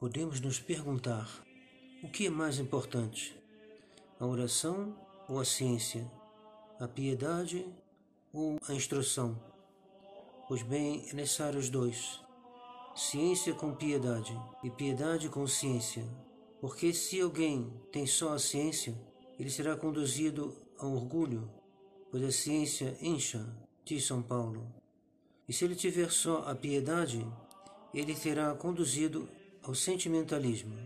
podemos nos perguntar: o que é mais importante? A oração ou a ciência? A piedade ou a instrução? Pois bem, é necessário os dois. Ciência com piedade e piedade com ciência. Porque se alguém tem só a ciência, ele será conduzido ao orgulho, pois a ciência incha, diz São Paulo. E se ele tiver só a piedade, ele será conduzido ao sentimentalismo,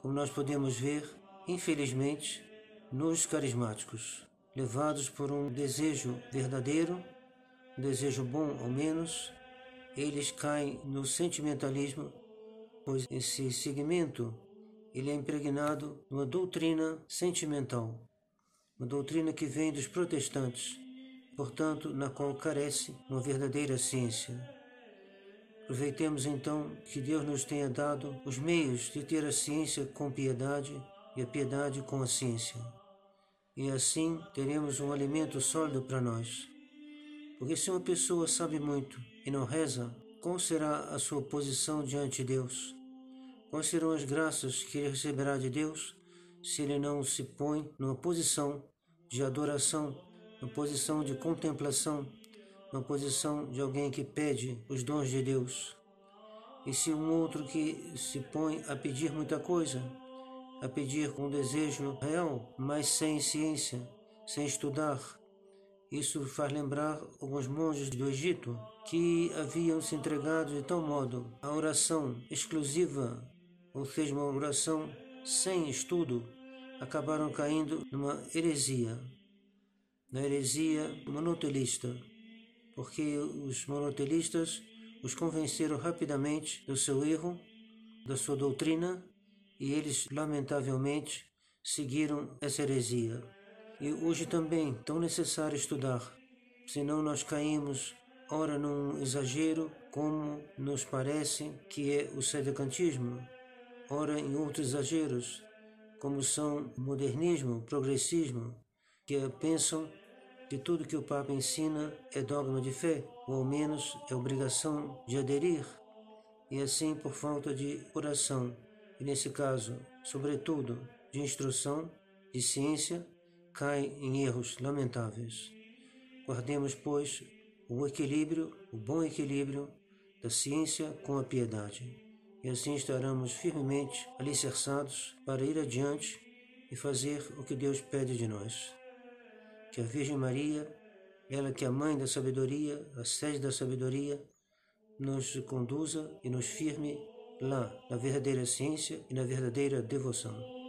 como nós podemos ver, infelizmente, nos carismáticos, levados por um desejo verdadeiro, um desejo bom ao menos, eles caem no sentimentalismo, pois esse segmento ele é impregnado numa doutrina sentimental, uma doutrina que vem dos protestantes, portanto, na qual carece uma verdadeira ciência. Aproveitemos então que Deus nos tenha dado os meios de ter a ciência com piedade e a piedade com a ciência. E assim teremos um alimento sólido para nós. Porque se uma pessoa sabe muito e não reza, qual será a sua posição diante de Deus? Quais serão as graças que ele receberá de Deus se ele não se põe numa posição de adoração, numa posição de contemplação, na posição de alguém que pede os dons de Deus. E se um outro que se põe a pedir muita coisa, a pedir com desejo real, mas sem ciência, sem estudar, isso faz lembrar alguns monges do Egito que haviam se entregado de tal modo à oração exclusiva, ou seja, uma oração sem estudo, acabaram caindo numa heresia, na heresia monotelista porque os monotelistas os convenceram rapidamente do seu erro, da sua doutrina, e eles, lamentavelmente, seguiram essa heresia. E hoje também tão necessário estudar, senão nós caímos ora num exagero, como nos parece que é o sedecantismo, ora em outros exageros, como são modernismo, progressismo, que pensam que tudo que o Papa ensina é dogma de fé, ou ao menos é obrigação de aderir, e assim por falta de oração, e nesse caso, sobretudo, de instrução, de ciência, cai em erros lamentáveis. Guardemos, pois, o equilíbrio, o bom equilíbrio da ciência com a piedade, e assim estaremos firmemente alicerçados para ir adiante e fazer o que Deus pede de nós que a Virgem Maria, ela que é a mãe da sabedoria, a sede da sabedoria, nos conduza e nos firme lá na verdadeira ciência e na verdadeira devoção.